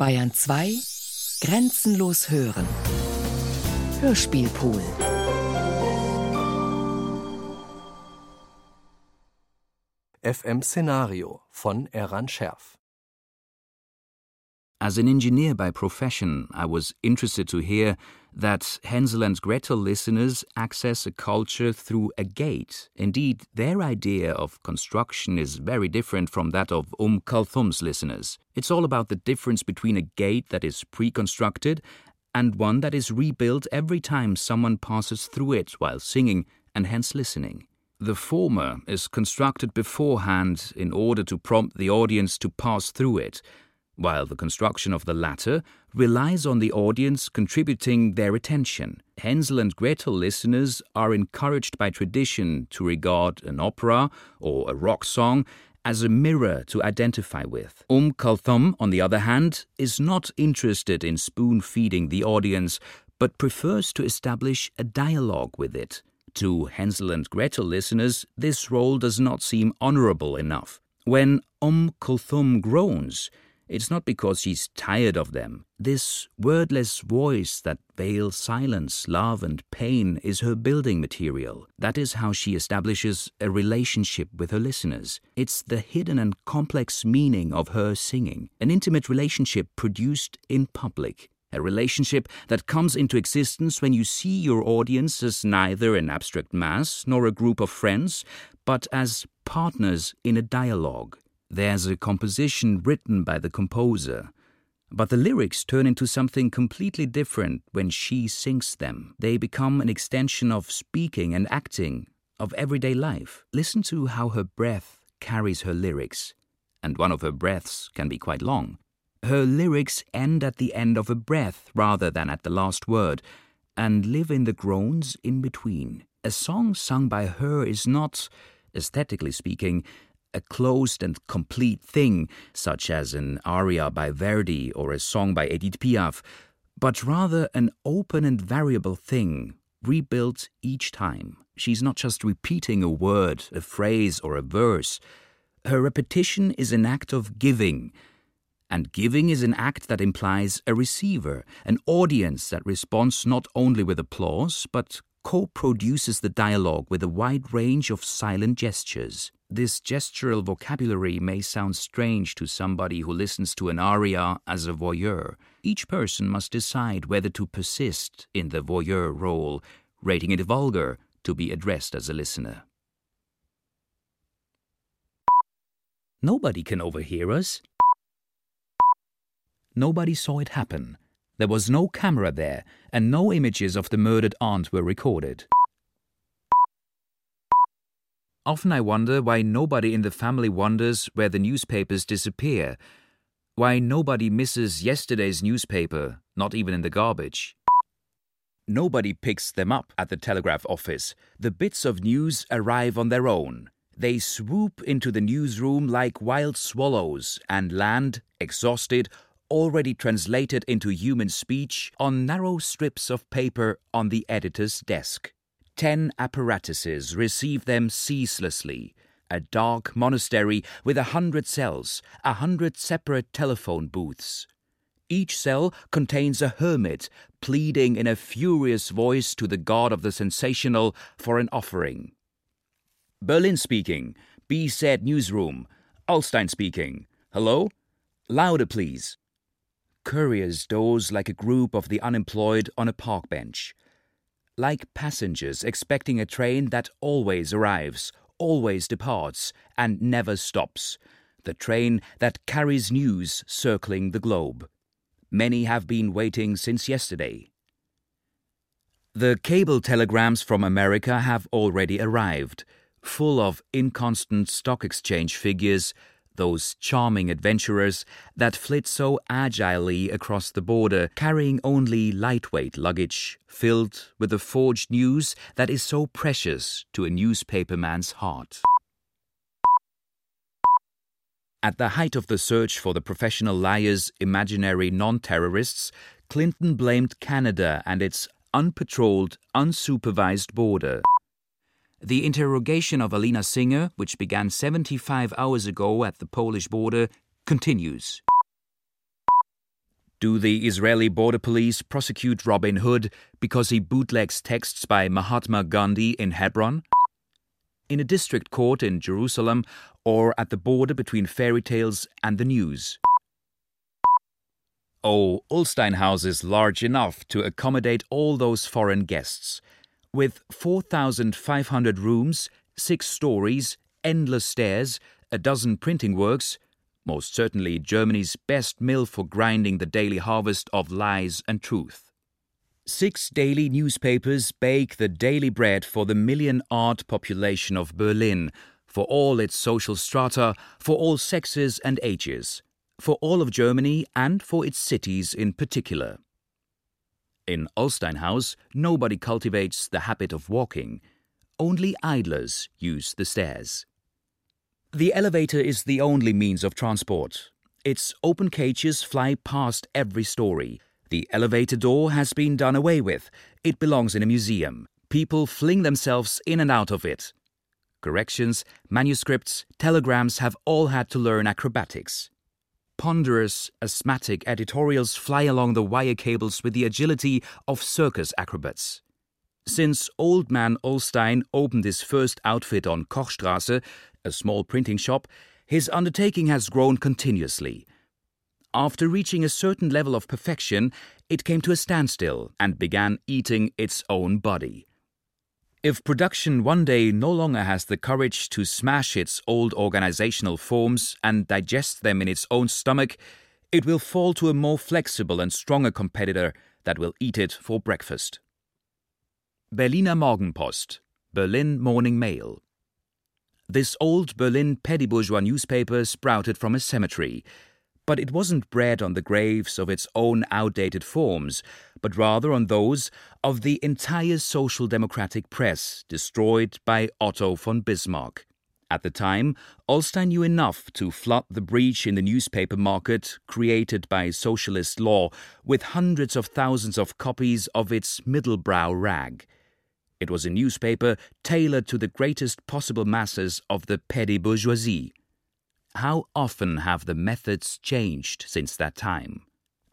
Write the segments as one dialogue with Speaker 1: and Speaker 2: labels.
Speaker 1: Bayern 2 Grenzenlos hören. Hörspielpool.
Speaker 2: FM Szenario von Eran Scherf.
Speaker 3: As an engineer by profession, I was interested to hear that Hansel and Gretel listeners access a culture through a gate. Indeed, their idea of construction is very different from that of Um Kulthum's listeners. It's all about the difference between a gate that is pre constructed and one that is rebuilt every time someone passes through it while singing and hence listening. The former is constructed beforehand in order to prompt the audience to pass through it while the construction of the latter relies on the audience contributing their attention. Hansel and Gretel listeners are encouraged by tradition to regard an opera or a rock song as a mirror to identify with. Um Kulthum, on the other hand, is not interested in spoon feeding the audience, but prefers to establish a dialogue with it. To Hansel and Gretel listeners, this role does not seem honorable enough. When Um Kulthum groans, it's not because she's tired of them. This wordless voice that veils silence, love, and pain is her building material. That is how she establishes a relationship with her listeners. It's the hidden and complex meaning of her singing, an intimate relationship produced in public. A relationship that comes into existence when you see your audience as neither an abstract mass nor a group of friends, but as partners in a dialogue. There's a composition written by the composer, but the lyrics turn into something completely different when she sings them. They become an extension of speaking and acting, of everyday life. Listen to how her breath carries her lyrics, and one of her breaths can be quite long. Her lyrics end at the end of a breath rather than at the last word, and live in the groans in between. A song sung by her is not, aesthetically speaking, a closed and complete thing, such as an aria by Verdi or a song by Edith Piaf, but rather an open and variable thing, rebuilt each time. She's not just repeating a word, a phrase, or a verse. Her repetition is an act of giving. And giving is an act that implies a receiver, an audience that responds not only with applause, but co produces the dialogue with a wide range of silent gestures. This gestural vocabulary may sound strange to somebody who listens to an aria as a voyeur. Each person must decide whether to persist in the voyeur role, rating it vulgar to be addressed as a listener. Nobody can overhear us. Nobody saw it happen. There was no camera there, and no images of the murdered aunt were recorded. Often I wonder why nobody in the family wonders where the newspapers disappear, why nobody misses yesterday's newspaper, not even in the garbage. Nobody picks them up at the telegraph office. The bits of news arrive on their own. They swoop into the newsroom like wild swallows and land, exhausted, already translated into human speech, on narrow strips of paper on the editor's desk. Ten apparatuses receive them ceaselessly. A dark monastery with a hundred cells, a hundred separate telephone booths. Each cell contains a hermit pleading in a furious voice to the god of the sensational for an offering. Berlin speaking. B-Said Newsroom. Ullstein speaking. Hello? Louder, please. Couriers doze like a group of the unemployed on a park bench like passengers expecting a train that always arrives, always departs, and never stops, the train that carries news circling the globe. Many have been waiting since yesterday. The cable telegrams from America have already arrived, full of inconstant stock exchange figures, those charming adventurers that flit so agilely across the border, carrying only lightweight luggage, filled with the forged news that is so precious to a newspaperman's heart. At the height of the search for the professional liar's imaginary non terrorists, Clinton blamed Canada and its unpatrolled, unsupervised border. The interrogation of Alina Singer, which began 75 hours ago at the Polish border, continues. Do the Israeli border police prosecute Robin Hood because he bootlegs texts by Mahatma Gandhi in Hebron? In a district court in Jerusalem or at the border between fairy tales and the news? Oh, Ullstein House is large enough to accommodate all those foreign guests. With 4,500 rooms, six stories, endless stairs, a dozen printing works, most certainly Germany's best mill for grinding the daily harvest of lies and truth. Six daily newspapers bake the daily bread for the million odd population of Berlin, for all its social strata, for all sexes and ages, for all of Germany and for its cities in particular. In Ullstein House, nobody cultivates the habit of walking. Only idlers use the stairs. The elevator is the only means of transport. Its open cages fly past every story. The elevator door has been done away with. It belongs in a museum. People fling themselves in and out of it. Corrections, manuscripts, telegrams have all had to learn acrobatics. Ponderous, asthmatic editorials fly along the wire cables with the agility of circus acrobats. Since Old Man Ullstein opened his first outfit on Kochstrasse, a small printing shop, his undertaking has grown continuously. After reaching a certain level of perfection, it came to a standstill and began eating its own body. If production one day no longer has the courage to smash its old organizational forms and digest them in its own stomach, it will fall to a more flexible and stronger competitor that will eat it for breakfast. Berliner Morgenpost, Berlin Morning Mail. This old Berlin petty bourgeois newspaper sprouted from a cemetery, but it wasn't bred on the graves of its own outdated forms, but rather on those of the entire social democratic press destroyed by Otto von Bismarck. At the time, Ullstein knew enough to flood the breach in the newspaper market created by socialist law with hundreds of thousands of copies of its middlebrow rag. It was a newspaper tailored to the greatest possible masses of the petty bourgeoisie. How often have the methods changed since that time?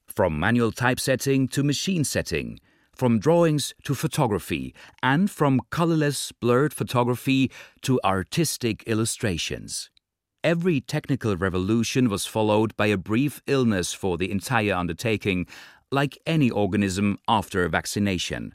Speaker 3: From manual typesetting to machine setting, from drawings to photography, and from colorless, blurred photography to artistic illustrations. Every technical revolution was followed by a brief illness for the entire undertaking, like any organism after a vaccination.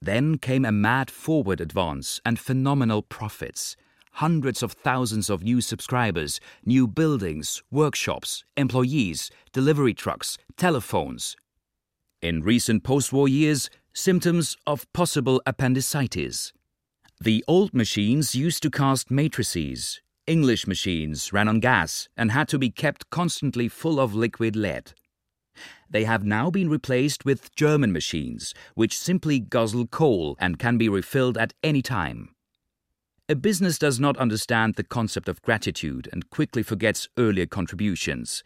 Speaker 3: Then came a mad forward advance and phenomenal profits. Hundreds of thousands of new subscribers, new buildings, workshops, employees, delivery trucks, telephones. In recent post war years, symptoms of possible appendicitis. The old machines used to cast matrices. English machines ran on gas and had to be kept constantly full of liquid lead. They have now been replaced with German machines, which simply guzzle coal and can be refilled at any time. A business does not understand the concept of gratitude and quickly forgets earlier contributions.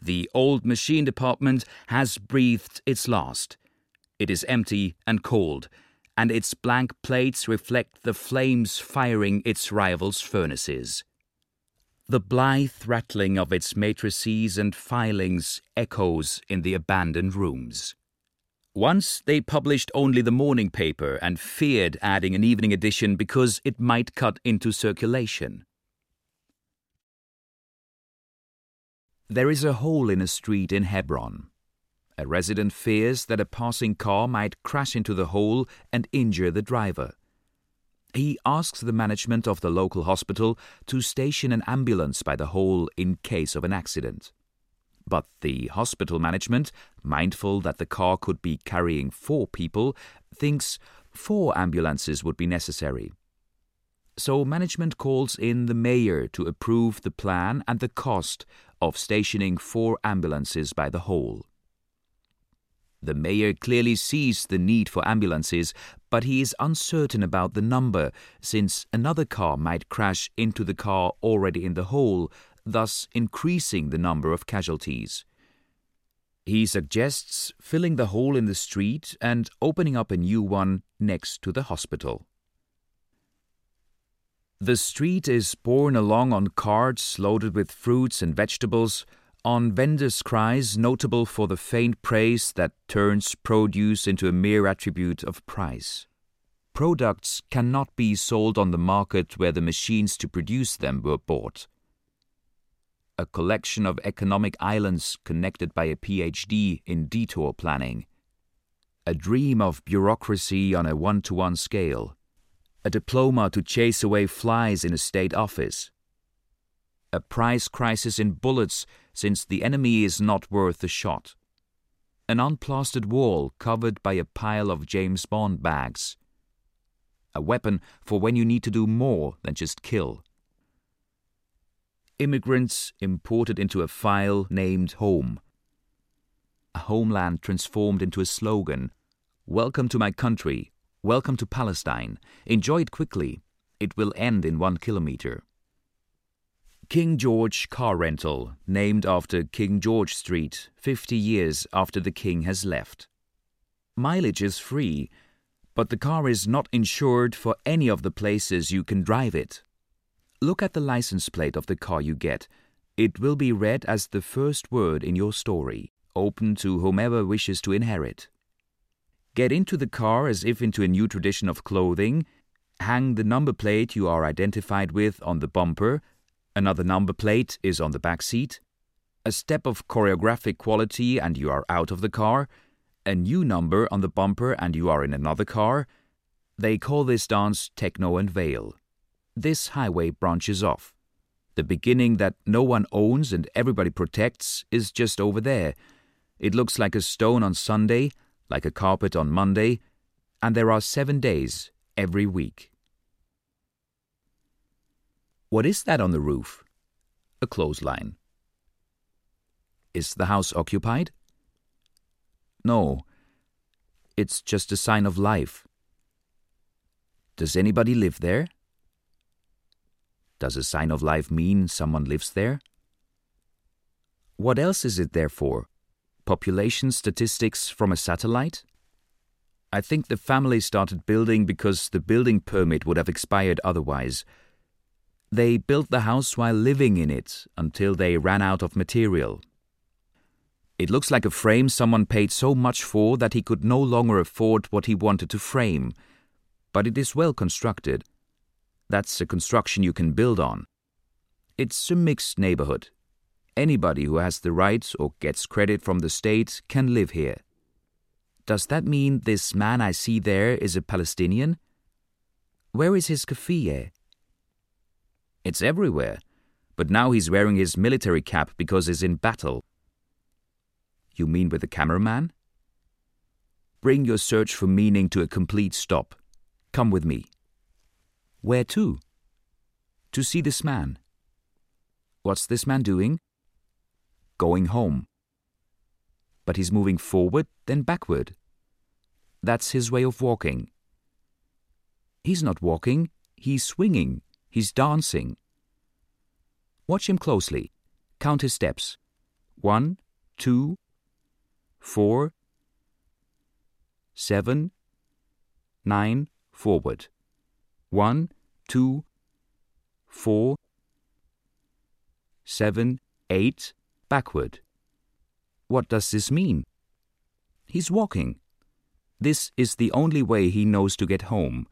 Speaker 3: The old machine department has breathed its last. It is empty and cold, and its blank plates reflect the flames firing its rivals' furnaces. The blithe rattling of its matrices and filings echoes in the abandoned rooms. Once they published only the morning paper and feared adding an evening edition because it might cut into circulation. There is a hole in a street in Hebron. A resident fears that a passing car might crash into the hole and injure the driver. He asks the management of the local hospital to station an ambulance by the hole in case of an accident. But the hospital management, mindful that the car could be carrying four people, thinks four ambulances would be necessary. So management calls in the mayor to approve the plan and the cost of stationing four ambulances by the hole. The mayor clearly sees the need for ambulances, but he is uncertain about the number, since another car might crash into the car already in the hole, thus increasing the number of casualties. He suggests filling the hole in the street and opening up a new one next to the hospital. The street is borne along on carts loaded with fruits and vegetables, on vendors' cries notable for the faint praise that turns produce into a mere attribute of price. Products cannot be sold on the market where the machines to produce them were bought. A collection of economic islands connected by a PhD in detour planning. A dream of bureaucracy on a one to one scale. A diploma to chase away flies in a state office a price crisis in bullets since the enemy is not worth a shot. An unplastered wall covered by a pile of James Bond bags. A weapon for when you need to do more than just kill. Immigrants imported into a file named home. A homeland transformed into a slogan Welcome to my country. Welcome to Palestine. Enjoy it quickly. It will end in one kilometer. King George Car Rental, named after King George Street, 50 years after the King has left. Mileage is free, but the car is not insured for any of the places you can drive it. Look at the license plate of the car you get. It will be read as the first word in your story, open to whomever wishes to inherit. Get into the car as if into a new tradition of clothing, hang the number plate you are identified with on the bumper, Another number plate is on the back seat. A step of choreographic quality and you are out of the car. A new number on the bumper and you are in another car. They call this dance techno and veil. This highway branches off. The beginning that no one owns and everybody protects is just over there. It looks like a stone on Sunday, like a carpet on Monday, and there are seven days every week. What is that on the roof? A clothesline. Is the house occupied? No. It's just a sign of life. Does anybody live there? Does a sign of life mean someone lives there? What else is it there for? Population statistics from a satellite? I think the family started building because the building permit would have expired otherwise. They built the house while living in it until they ran out of material. It looks like a frame someone paid so much for that he could no longer afford what he wanted to frame, but it is well constructed. That's a construction you can build on. It's a mixed neighborhood. Anybody who has the right or gets credit from the state can live here. Does that mean this man I see there is a Palestinian? Where is his keffiyeh? It's everywhere. But now he's wearing his military cap because he's in battle. You mean with the cameraman? Bring your search for meaning to a complete stop. Come with me. Where to? To see this man. What's this man doing? Going home. But he's moving forward, then backward. That's his way of walking. He's not walking, he's swinging. He's dancing. Watch him closely. Count his steps. One, two, four, seven, nine, forward. One, two, four, seven, eight, backward. What does this mean? He's walking. This is the only way he knows to get home.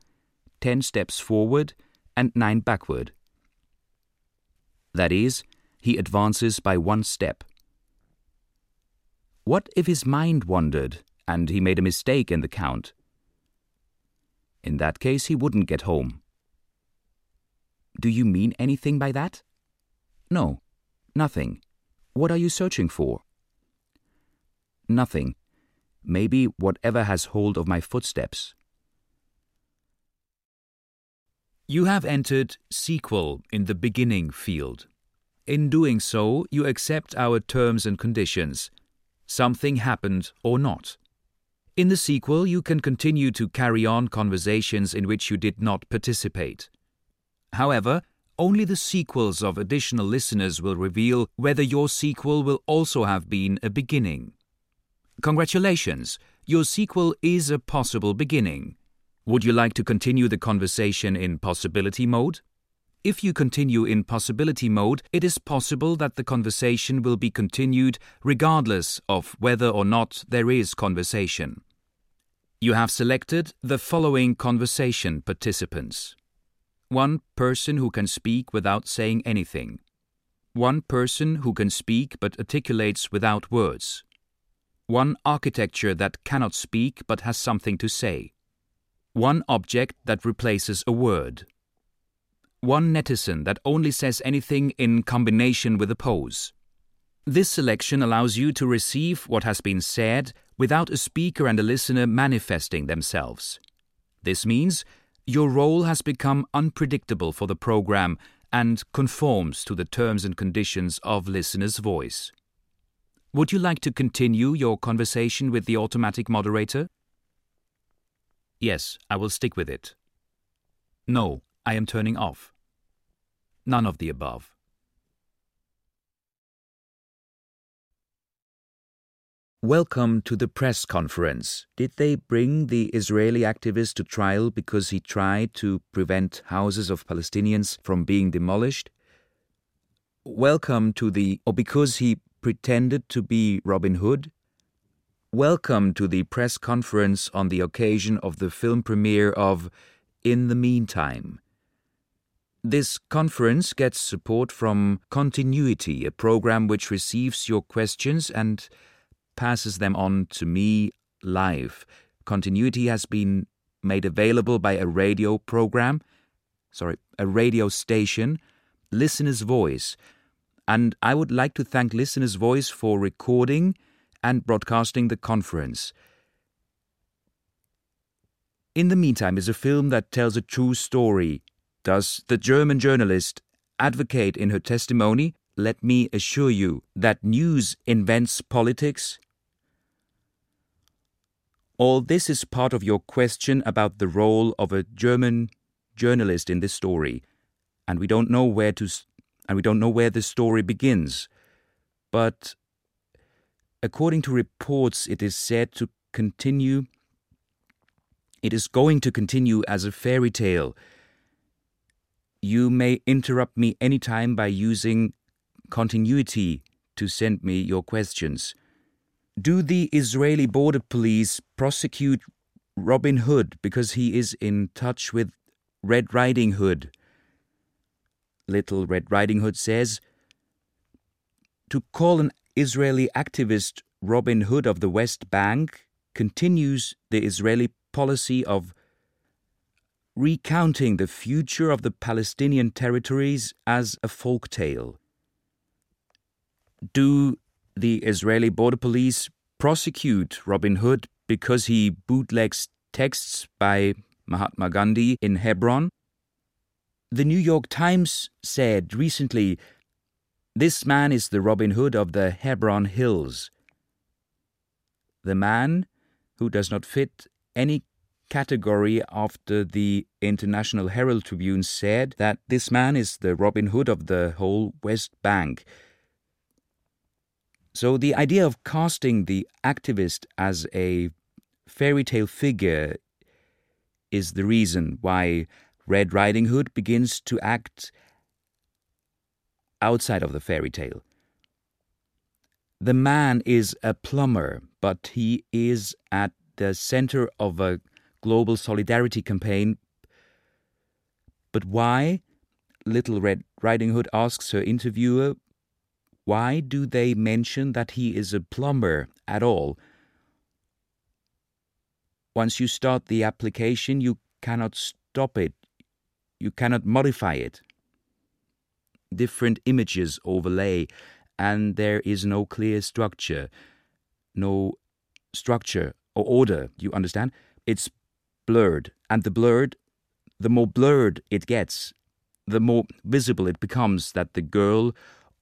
Speaker 3: Ten steps forward, and nine backward. That is, he advances by one step. What if his mind wandered and he made a mistake in the count? In that case, he wouldn't get home. Do you mean anything by that? No, nothing. What are you searching for? Nothing. Maybe whatever has hold of my footsteps. You have entered sequel in the beginning field. In doing so, you accept our terms and conditions. Something happened or not. In the sequel, you can continue to carry on conversations in which you did not participate. However, only the sequels of additional listeners will reveal whether your sequel will also have been a beginning. Congratulations, your sequel is a possible beginning. Would you like to continue the conversation in possibility mode? If you continue in possibility mode, it is possible that the conversation will be continued regardless of whether or not there is conversation. You have selected the following conversation participants. One person who can speak without saying anything, one person who can speak but articulates without words, one architecture that cannot speak but has something to say, one object that replaces a word, one netizen that only says anything in combination with a pose. This selection allows you to receive what has been said without a speaker and a listener manifesting themselves. This means your role has become unpredictable for the program and conforms to the terms and conditions of listener's voice. Would you like to continue your conversation with the automatic moderator? Yes, I will stick with it. No, I am turning off. None of the above. Welcome to the press conference. Did they bring the Israeli activist to trial because he tried to prevent houses of Palestinians from being demolished? Welcome to the, or because he pretended to be Robin Hood? Welcome to the press conference on the occasion of the film premiere of In the Meantime. This conference gets support from Continuity, a program which receives your questions and passes them on to me live. Continuity has been made available by a radio program, sorry, a radio station, Listener's Voice. And I would like to thank Listener's Voice for recording and broadcasting the conference. In the Meantime is a film that tells a true story. Does the German journalist advocate in her testimony? Let me assure you that news invents politics, all this is part of your question about the role of a German journalist in this story, and we don't know where to and we don't know where the story begins. But according to reports, it is said to continue. It is going to continue as a fairy tale. You may interrupt me anytime by using continuity to send me your questions. Do the Israeli border police prosecute Robin Hood because he is in touch with Red Riding Hood? Little Red Riding Hood says To call an Israeli activist Robin Hood of the West Bank continues the Israeli policy of recounting the future of the Palestinian territories as a folk tale. Do the Israeli border police prosecute Robin Hood because he bootlegs texts by Mahatma Gandhi in Hebron? The New York Times said recently this man is the Robin Hood of the Hebron Hills. The man who does not fit any category after the International Herald Tribune said that this man is the Robin Hood of the whole West Bank. So the idea of casting the activist as a fairy tale figure is the reason why Red Riding Hood begins to act outside of the fairy tale. The man is a plumber, but he is at the center of a global solidarity campaign. But why? Little Red Riding Hood asks her interviewer why do they mention that he is a plumber at all? Once you start the application, you cannot stop it. You cannot modify it. Different images overlay, and there is no clear structure, no structure or order, you understand? It's blurred, and the blurred, the more blurred it gets, the more visible it becomes that the girl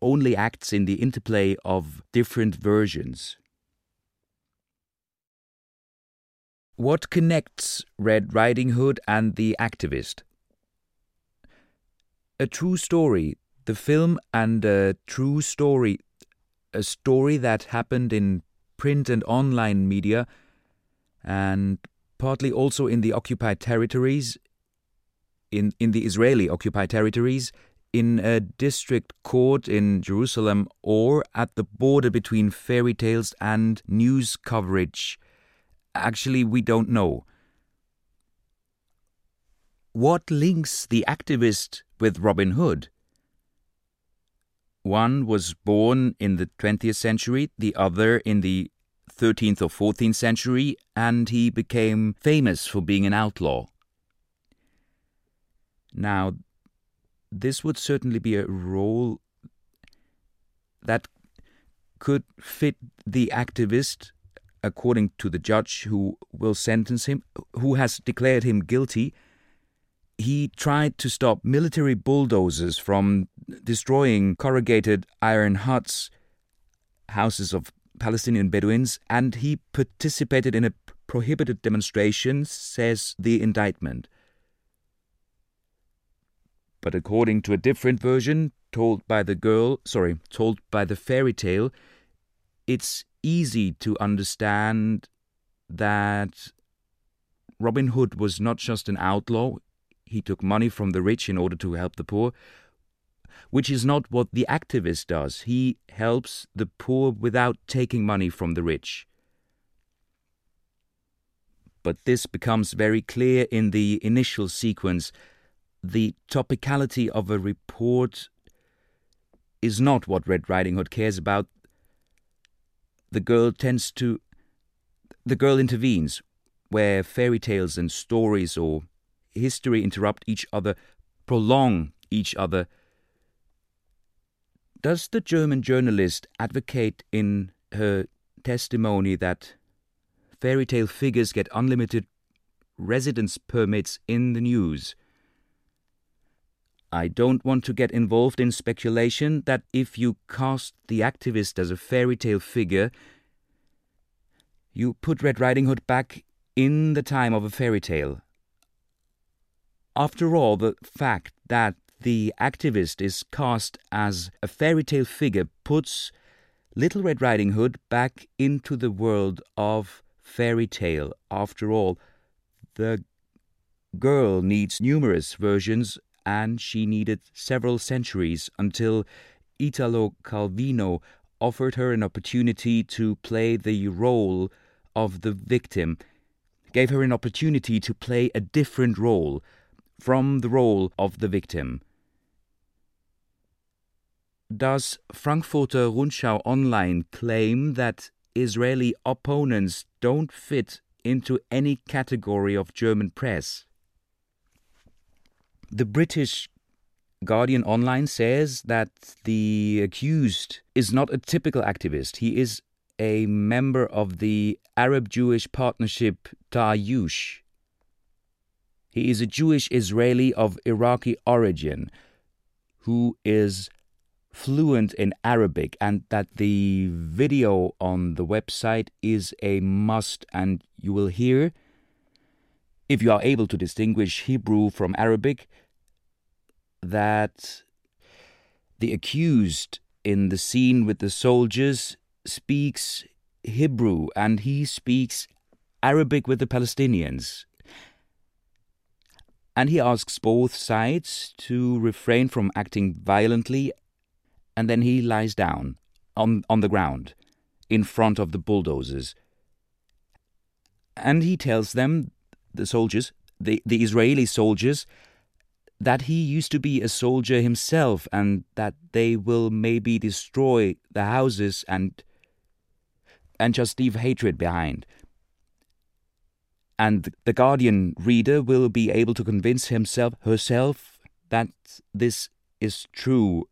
Speaker 3: only acts in the interplay of different versions. What connects Red Riding Hood and the activist? A true story, the film, and a true story, a story that happened in print and online media, and partly also in the occupied territories, in, in the Israeli occupied territories, in a district court in Jerusalem, or at the border between fairy tales and news coverage. Actually, we don't know. What links the activist with Robin Hood? One was born in the 20th century, the other in the 13th or 14th century, and he became famous for being an outlaw. Now, this would certainly be a role that could fit the activist according to the judge who will sentence him, who has declared him guilty he tried to stop military bulldozers from destroying corrugated iron huts, houses of Palestinian Bedouins, and he participated in a prohibited demonstration, says the indictment. But according to a different version, told by the girl, sorry, told by the fairy tale, it's easy to understand that Robin Hood was not just an outlaw, he took money from the rich in order to help the poor, which is not what the activist does. He helps the poor without taking money from the rich. But this becomes very clear in the initial sequence. The topicality of a report is not what Red Riding Hood cares about. The girl tends to. The girl intervenes where fairy tales and stories or history interrupt each other, prolong each other. Does the German journalist advocate in her testimony that fairy tale figures get unlimited residence permits in the news? I don't want to get involved in speculation that if you cast the activist as a fairy tale figure, you put Red Riding Hood back in the time of a fairy tale. After all, the fact that the activist is cast as a fairy tale figure puts Little Red Riding Hood back into the world of fairy tale. After all, the girl needs numerous versions, and she needed several centuries until Italo Calvino offered her an opportunity to play the role of the victim, gave her an opportunity to play a different role from the role of the victim. Does Frankfurter Rundschau Online claim that Israeli opponents don't fit into any category of German press? The British Guardian Online says that the accused is not a typical activist. He is a member of the Arab Jewish partnership Ta'ayush, he is a Jewish Israeli of Iraqi origin who is fluent in Arabic and that the video on the website is a must and you will hear if you are able to distinguish Hebrew from Arabic that the accused in the scene with the soldiers speaks Hebrew and he speaks Arabic with the Palestinians and he asks both sides to refrain from acting violently, and then he lies down on, on the ground in front of the bulldozers. And he tells them, the soldiers, the, the Israeli soldiers, that he used to be a soldier himself and that they will maybe destroy the houses and and just leave hatred behind and the Guardian reader will be able to convince himself herself that this is true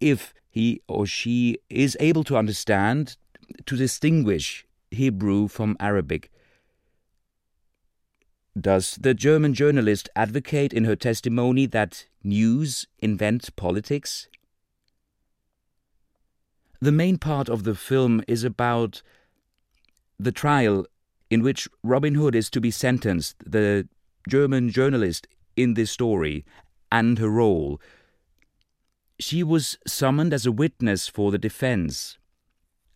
Speaker 3: if he or she is able to understand, to distinguish Hebrew from Arabic. Does the German journalist advocate in her testimony that news invent politics? The main part of the film is about the trial in which Robin Hood is to be sentenced, the German journalist in this story, and her role. She was summoned as a witness for the defense,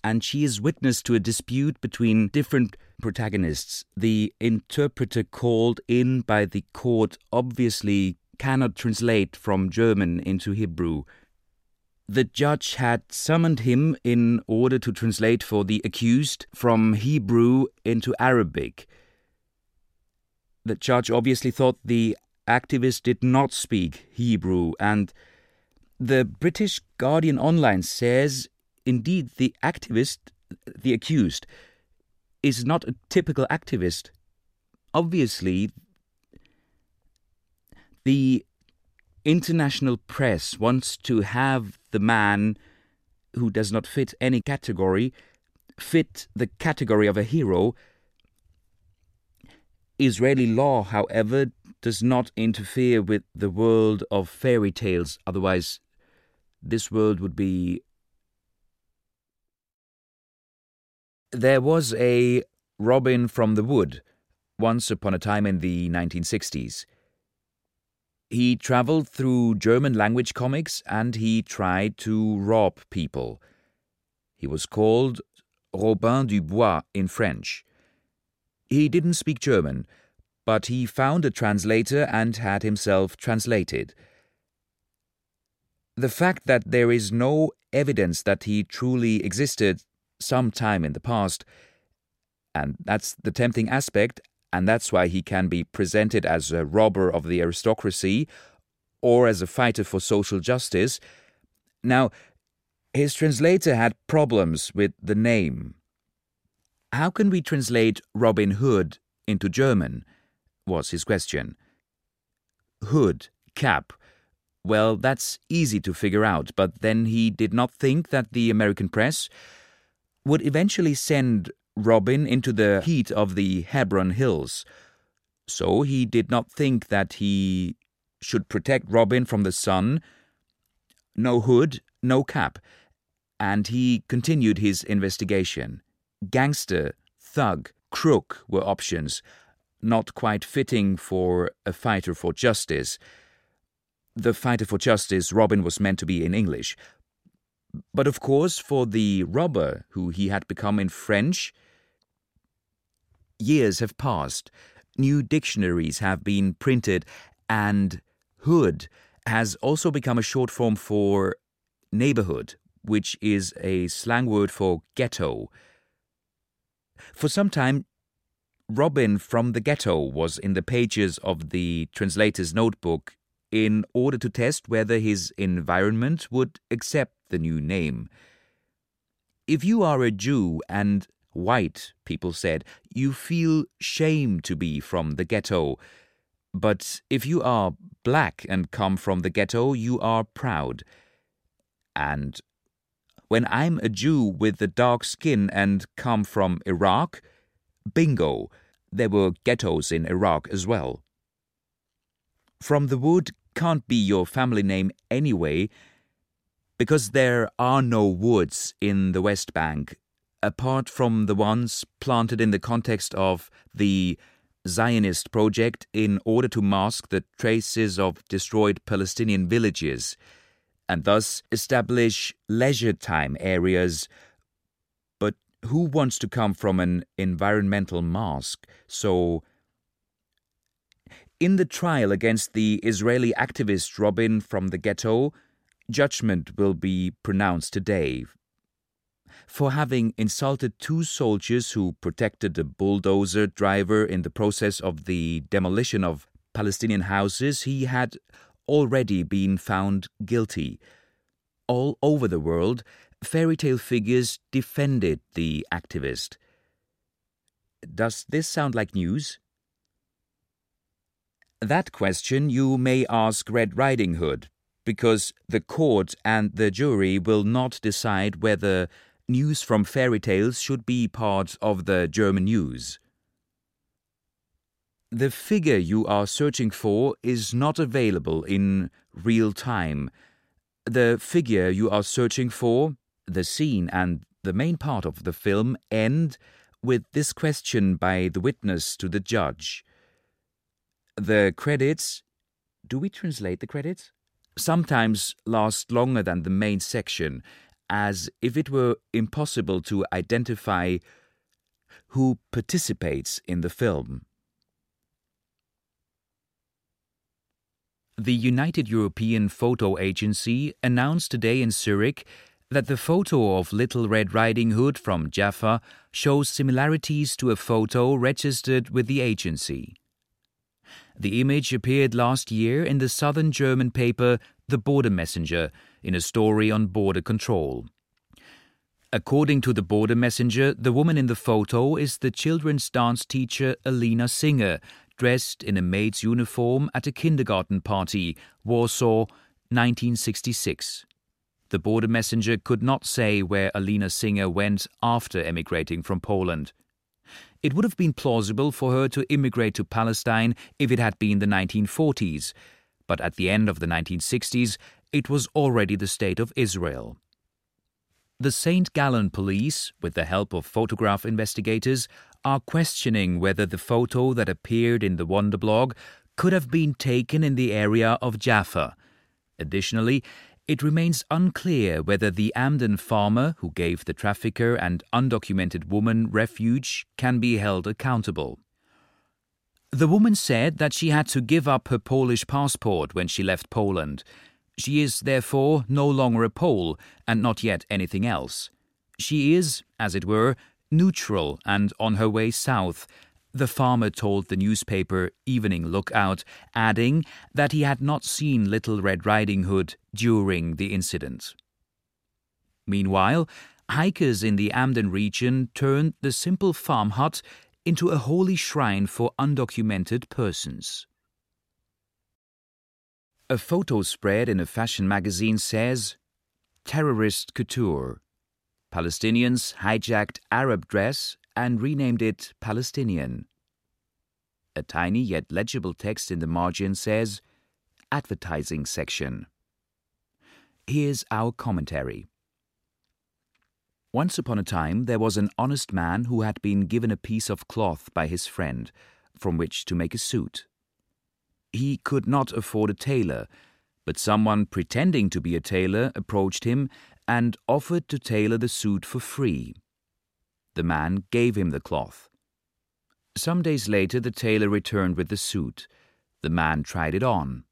Speaker 3: and she is witness to a dispute between different protagonists, the interpreter called in by the court obviously cannot translate from German into Hebrew. The judge had summoned him in order to translate for the accused from Hebrew into Arabic. The judge obviously thought the activist did not speak Hebrew, and the British Guardian Online says indeed the activist, the accused, is not a typical activist. Obviously, the international press wants to have the man who does not fit any category fit the category of a hero. Israeli law, however, does not interfere with the world of fairy tales, otherwise, this world would be. There was a Robin from the Wood once upon a time in the 1960s. He traveled through German language comics and he tried to rob people. He was called Robin Dubois in French. He didn't speak German, but he found a translator and had himself translated. The fact that there is no evidence that he truly existed some time in the past, and that's the tempting aspect, and that's why he can be presented as a robber of the aristocracy or as a fighter for social justice. Now, his translator had problems with the name. How can we translate Robin Hood into German? was his question. Hood, cap. Well, that's easy to figure out, but then he did not think that the American press would eventually send Robin into the heat of the Hebron Hills. So he did not think that he should protect Robin from the sun. No hood, no cap. And he continued his investigation. Gangster, thug, crook were options, not quite fitting for a fighter for justice. The fighter for justice Robin was meant to be in English. But of course, for the robber who he had become in French, years have passed, new dictionaries have been printed, and hood has also become a short form for neighborhood, which is a slang word for ghetto. For some time, Robin from the ghetto was in the pages of the translator's notebook in order to test whether his environment would accept the new name. If you are a Jew and white, people said, you feel shame to be from the ghetto. But if you are black and come from the ghetto, you are proud. And when I'm a Jew with the dark skin and come from Iraq, bingo, there were ghettos in Iraq as well. From the Wood can't be your family name anyway, because there are no woods in the West Bank apart from the ones planted in the context of the Zionist project in order to mask the traces of destroyed Palestinian villages and thus establish leisure time areas. But who wants to come from an environmental mask? So, in the trial against the Israeli activist Robin from the ghetto, judgment will be pronounced today for having insulted two soldiers who protected a bulldozer driver in the process of the demolition of Palestinian houses, he had already been found guilty. All over the world, fairy tale figures defended the activist. Does this sound like news? That question you may ask Red Riding Hood, because the court and the jury will not decide whether news from fairy tales should be part of the German news. The figure you are searching for is not available in real time. The figure you are searching for, the scene, and the main part of the film end with this question by the witness to the judge. The credits do we translate the credits? Sometimes last longer than the main section as if it were impossible to identify who participates in the film. The United European Photo Agency announced today in Zurich that the photo of Little Red Riding Hood from Jaffa shows similarities to a photo registered with the agency. The image appeared last year in the southern German paper The Border Messenger in a story on border control. According to the Border Messenger, the woman in the photo is the children's dance teacher Alina Singer, dressed in a maid's uniform at a kindergarten party, Warsaw, 1966. The border messenger could not say where Alina Singer went after emigrating from Poland. It would have been plausible for her to immigrate to Palestine if it had been the 1940s, but at the end of the 1960s, it was already the State of Israel. The St. Gallen police, with the help of photograph investigators, are questioning whether the photo that appeared in the Wonder blog could have been taken in the area of Jaffa. Additionally, it remains unclear whether the Amden farmer who gave the trafficker and undocumented woman refuge can be held accountable. The woman said that she had to give up her Polish passport when she left Poland. She is therefore no longer a Pole and not yet anything else. She is, as it were, neutral and on her way south, the farmer told the newspaper Evening Lookout, adding that he had not seen Little Red Riding Hood during the incident. Meanwhile, hikers in the Amden region turned the simple farm hut into a holy shrine for undocumented persons. A photo spread in a fashion magazine says Terrorist Couture Palestinians hijacked Arab dress and renamed it Palestinian. A tiny yet legible text in the margin says Advertising section. Here's our commentary. Once upon a time, there was an honest man who had been given a piece of cloth by his friend from which to make a suit. He could not afford a tailor, but someone pretending to be a tailor approached him and offered to tailor the suit for free. The man gave him the cloth. Some days later, the tailor returned with the suit. The man tried it on.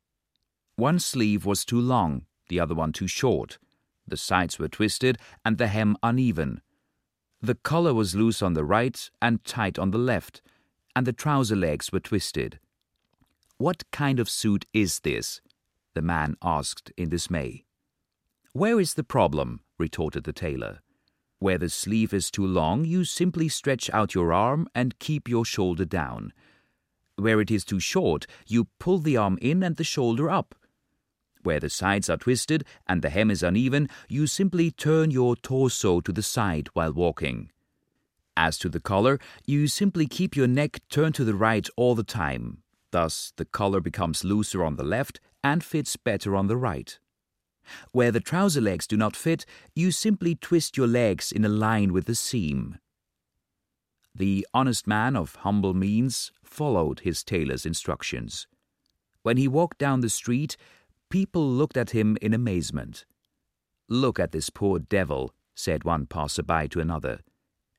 Speaker 3: One sleeve was too long, the other one too short. The sides were twisted and the hem uneven. The collar was loose on the right and tight on the left, and the trouser legs were twisted. What kind of suit is this? the man asked in dismay. Where is the problem? retorted the tailor. Where the sleeve is too long, you simply stretch out your arm and keep your shoulder down. Where it is too short, you pull the arm in and the shoulder up. Where the sides are twisted and the hem is uneven, you simply turn your torso to the side while walking. As to the collar, you simply keep your neck turned to the right all the time. Thus, the collar becomes looser on the left and fits better on the right. Where the trouser legs do not fit, you simply twist your legs in a line with the seam. The honest man of humble means followed his tailor's instructions. When he walked down the street, people looked at him in amazement. Look at this poor devil, said one passer-by to another.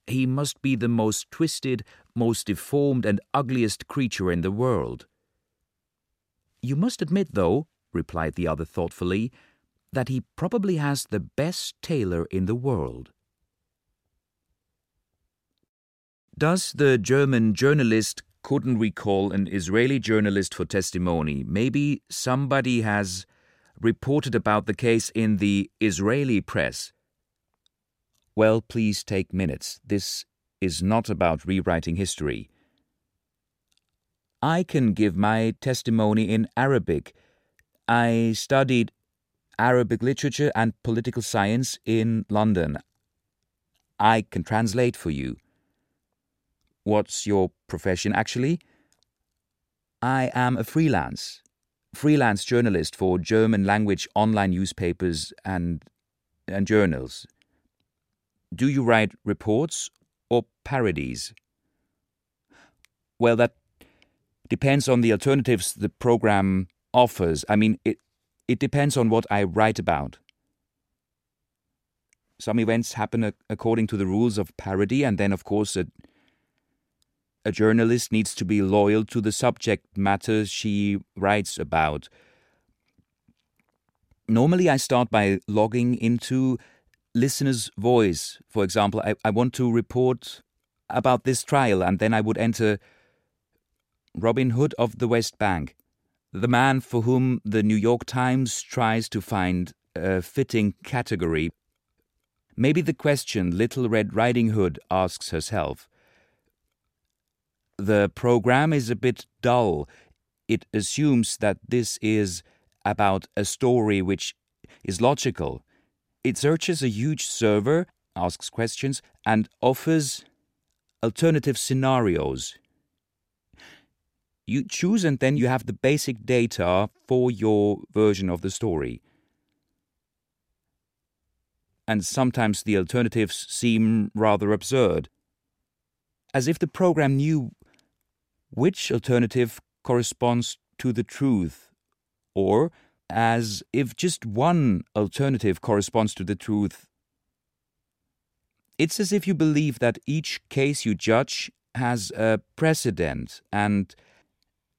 Speaker 3: He must be the most twisted, most deformed, and ugliest creature in the world. You must admit, though, replied the other thoughtfully, that he probably has the best tailor in the world. Does the German journalist couldn't we call an Israeli journalist for testimony? Maybe somebody has reported about the case in the Israeli press. Well, please take minutes. This is not about rewriting history. I can give my testimony in Arabic. I studied Arabic literature and political science in London. I can translate for you. What's your profession actually? I am a freelance, freelance journalist for German language online newspapers and and journals. Do you write reports or parodies? Well, that depends on the alternatives the program offers. I mean, it it depends on what I write about. Some events happen according to the rules of parody, and then, of course, a, a journalist needs to be loyal to the subject matter she writes about. Normally, I start by logging into listener's voice. For example, I, I want to report about this trial, and then I would enter Robin Hood of the West Bank, the man for whom the New York Times tries to find a fitting category. Maybe the question Little Red Riding Hood asks herself the program is a bit dull. It assumes that this is about a story which is logical. It searches a huge server, asks questions, and offers alternative scenarios. You choose, and then you have the basic data for your version of the story. And sometimes the alternatives seem rather absurd. As if the program knew which alternative corresponds to the truth, or as if just one alternative corresponds to the truth. It's as if you believe that each case you judge has a precedent and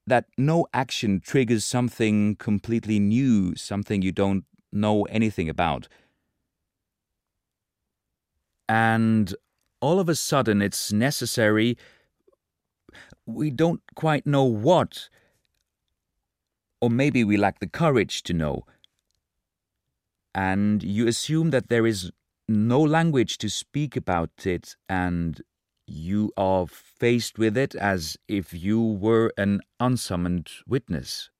Speaker 3: that no action triggers something completely new, something you don't know anything about. And all of a sudden, it's necessary we don't quite know what. Or maybe we lack the courage to know. And you assume that there is no language to speak about it, and you are faced with it as if you were an unsummoned witness.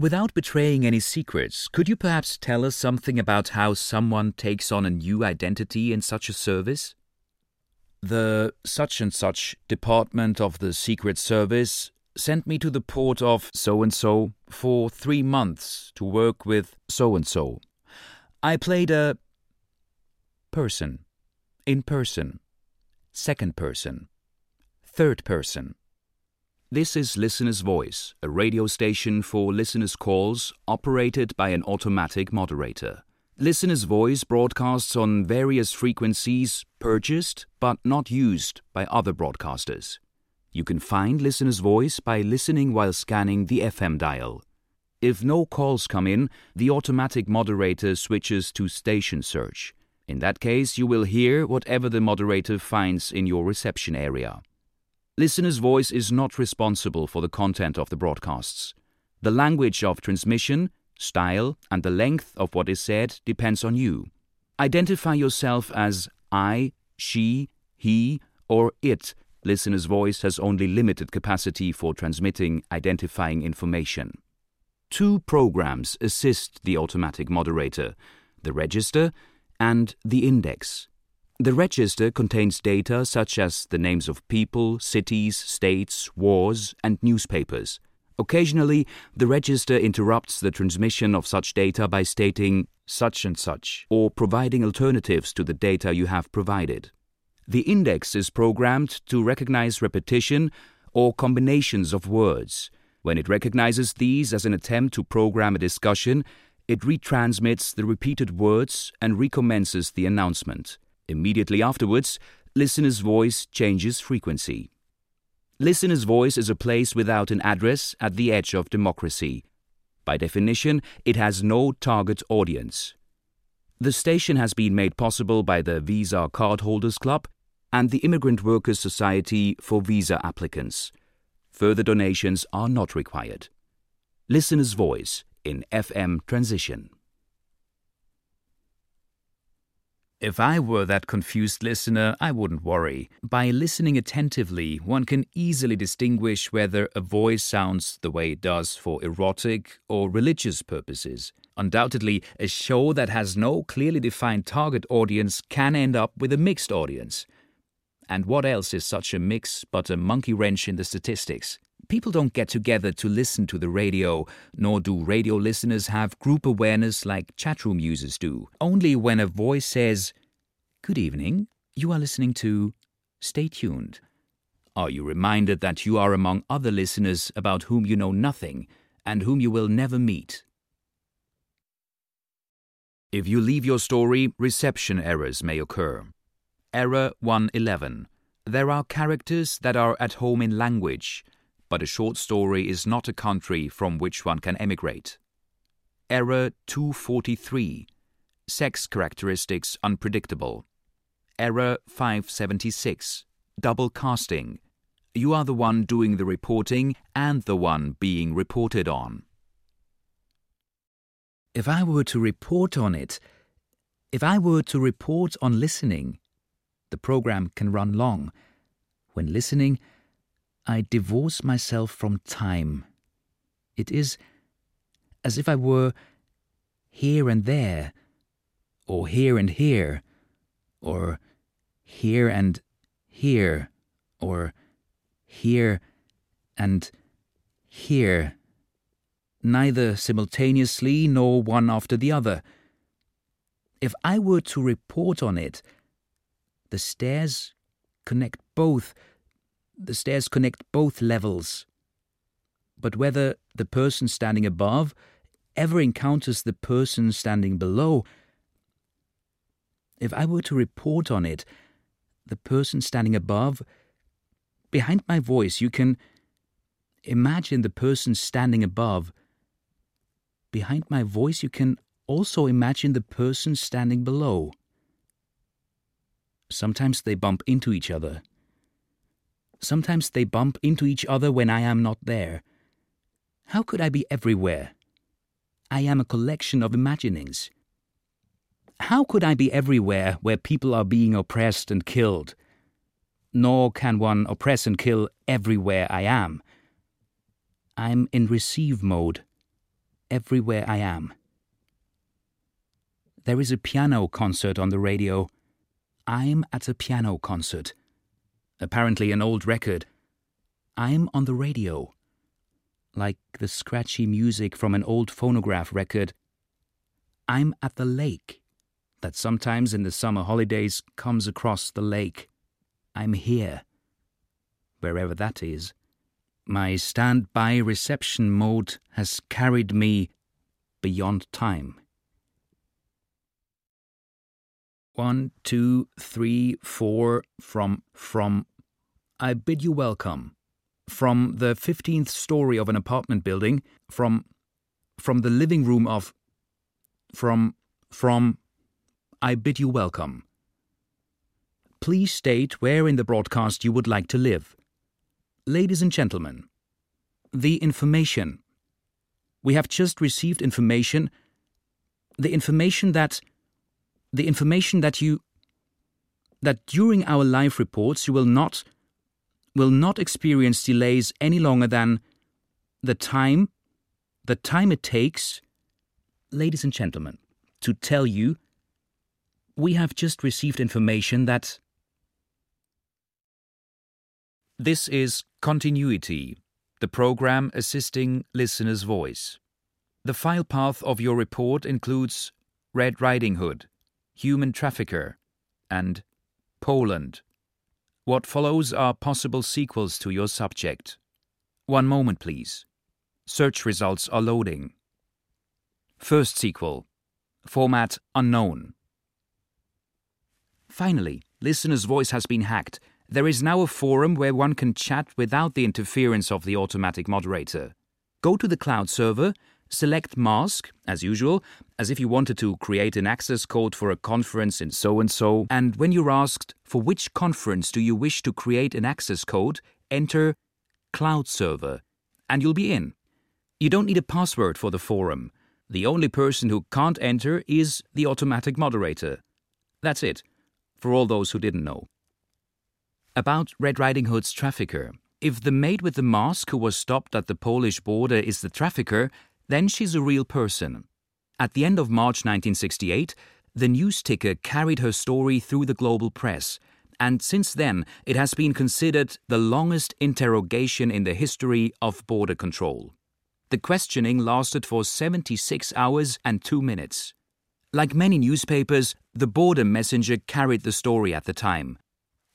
Speaker 3: Without betraying any secrets, could you perhaps tell us something about how someone takes on a new identity in such a service? The such and such department of the Secret Service sent me to the port of so and so for three months to work with so and so. I played a person, in person, second person, third person. This is Listener's Voice, a radio station for listeners' calls operated by an automatic moderator. Listener's Voice broadcasts on various frequencies purchased but not used by other broadcasters. You can find Listener's Voice by listening while scanning the FM dial. If no calls come in, the automatic moderator switches to station search. In that case, you will hear whatever the moderator finds in your reception area. Listener's voice is not responsible for the content of the broadcasts. The language of transmission, style, and the length of what is said depends on you. Identify yourself as I, she, he, or it. Listener's voice has only limited capacity for transmitting identifying information. Two programs assist the automatic moderator the register and the index. The register contains data such as the names of people, cities, states, wars, and newspapers. Occasionally, the register interrupts the transmission of such data by stating such and such or providing alternatives to the data you have provided. The index is programmed to recognize repetition or combinations of words. When it recognizes these as an attempt to program a discussion, it retransmits the repeated words and recommences the announcement. Immediately afterwards, listener's voice changes frequency. Listener's voice is a place without an address at the edge of democracy. By definition, it has no target audience. The station has been made possible by the Visa Cardholders Club and the Immigrant Workers Society for visa applicants. Further donations are not required. Listener's Voice in FM Transition. If I were that confused listener, I wouldn't worry. By listening attentively, one can easily distinguish whether a voice sounds the way it does for erotic or religious purposes. Undoubtedly, a show that has no clearly defined target audience can end up with a mixed audience. And what else is such a mix but a monkey wrench in the statistics? People don't get together to listen to the radio, nor do radio listeners have group awareness like chatroom users do. Only when a voice says, Good evening, you are listening to Stay Tuned. Are you reminded that you are among other listeners about whom you know nothing and whom you will never meet? If you leave your story, reception errors may occur. Error 111. There are characters that are at home in language, but a short story is not a country from which one can emigrate. Error 243. Sex characteristics unpredictable. Error 576. Double casting. You are the one doing the reporting and the one being reported on. If I were to report on it, if I were to report on listening, the program can run long. When listening, I divorce myself from time. It is as if I were here and there, or here and here, or here and here, or here and here neither simultaneously nor one after the other. If I were to report on it, the stairs connect both, the stairs connect both levels. But whether the person standing above ever encounters the person standing below, if I were to report on it, the person standing above, behind my voice, you can imagine the person standing above behind my voice, you can also imagine the person standing below. Sometimes they bump into each other. Sometimes they bump into each other when I am not there. How could I be everywhere? I am a collection of imaginings. How could I be everywhere where people are being oppressed and killed? Nor can one oppress and kill everywhere I am. I'm in receive mode everywhere I am. There is a piano concert on the radio. I'm at a piano concert. Apparently, an old record. I'm on the radio. Like the scratchy music from an old phonograph record. I'm at the lake that sometimes in the summer holidays comes across the lake. I'm here. Wherever that is. My standby reception mode has carried me beyond time. One, two, three, four, from, from, I bid you welcome. From the 15th story of an apartment building, from, from the living room of, from, from, I bid you welcome. Please state where in the broadcast you would like to live. Ladies and gentlemen, the information. We have just received information. The information that. The information that you. that during our live reports you will not. Will not experience delays any longer than. the time. the time it takes. Ladies and gentlemen, to tell you. We have just received information that. This is Continuity, the program assisting listener's voice. The file path of your report includes Red Riding Hood, Human Trafficker, and Poland. What follows are possible sequels to your subject. One moment, please. Search results are loading. First sequel. Format unknown. Finally, listener's voice has been hacked there is now a forum where one can chat without the interference of the automatic moderator. Go to the cloud server, select Mask, as usual, as if you wanted to create an access code for a conference in so and so, and when you're asked, for which conference do you wish to create an access code, enter Cloud Server, and you'll be in. You don't need a password for the forum. The only person who can't enter is the automatic moderator. That's it, for all those who didn't know. About Red Riding Hood's trafficker. If the maid with the mask who was stopped at the Polish border is the trafficker, then she's a real person. At the end of March 1968, the news ticker carried her story through the global press, and since then it has been considered the longest interrogation in the history of border control. The questioning lasted for 76 hours and 2 minutes. Like many newspapers, the border messenger carried the story at the time,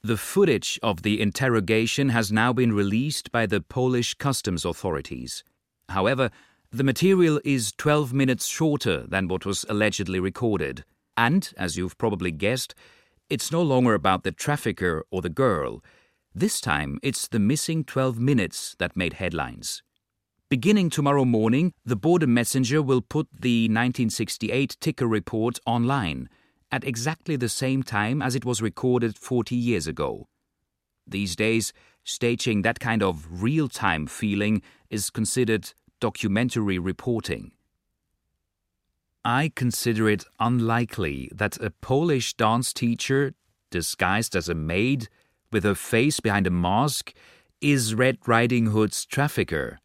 Speaker 3: the footage of the interrogation has now been released by the Polish customs authorities. However, The material is 12 minutes shorter than what was allegedly recorded. And, as you've probably guessed, it's no longer about the trafficker or the girl. This time, it's the missing 12 minutes that made headlines. Beginning tomorrow morning, the Border Messenger will put the 1968 ticker report online at exactly the same time as it was recorded 40 years ago. These days, staging that kind of real time feeling is considered documentary reporting. I consider it unlikely that a Polish dance teacher, disguised as a maid, with her face behind a mask, is Red Riding Hood's trafficker.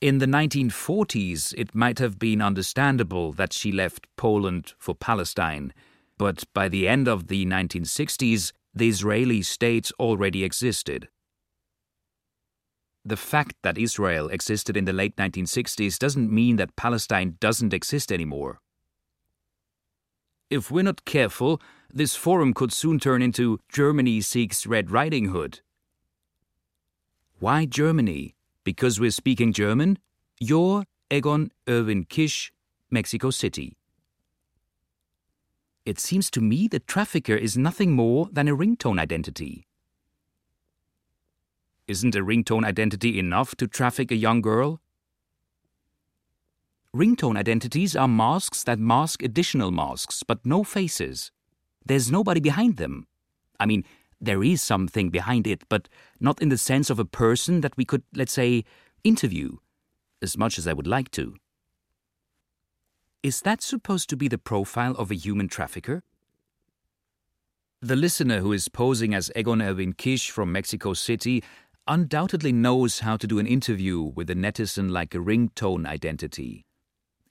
Speaker 3: In the 1940s, it might have been understandable that she left Poland for Palestine, but by the end of the 1960s, the Israeli state already existed. The fact that Israel existed in the late 1960s doesn't mean that Palestine doesn't exist anymore. If we're not careful, this forum could soon turn into Germany seeks Red Riding Hood. Why Germany? Because we're speaking German? You're Egon Erwin Kisch, Mexico City. It seems to me the trafficker is nothing more than a ringtone identity. Isn't a ringtone identity enough to traffic a young girl? Ringtone identities are masks that mask additional masks, but no faces. There's nobody behind them. I mean, there is something behind it, but not in the sense of a person that we could, let's say, interview, as much as I would like to. Is that supposed to be the profile of a human trafficker? The listener who is posing as Egon Erwin Kisch from Mexico City undoubtedly knows how to do an interview with a netizen like a ringtone identity.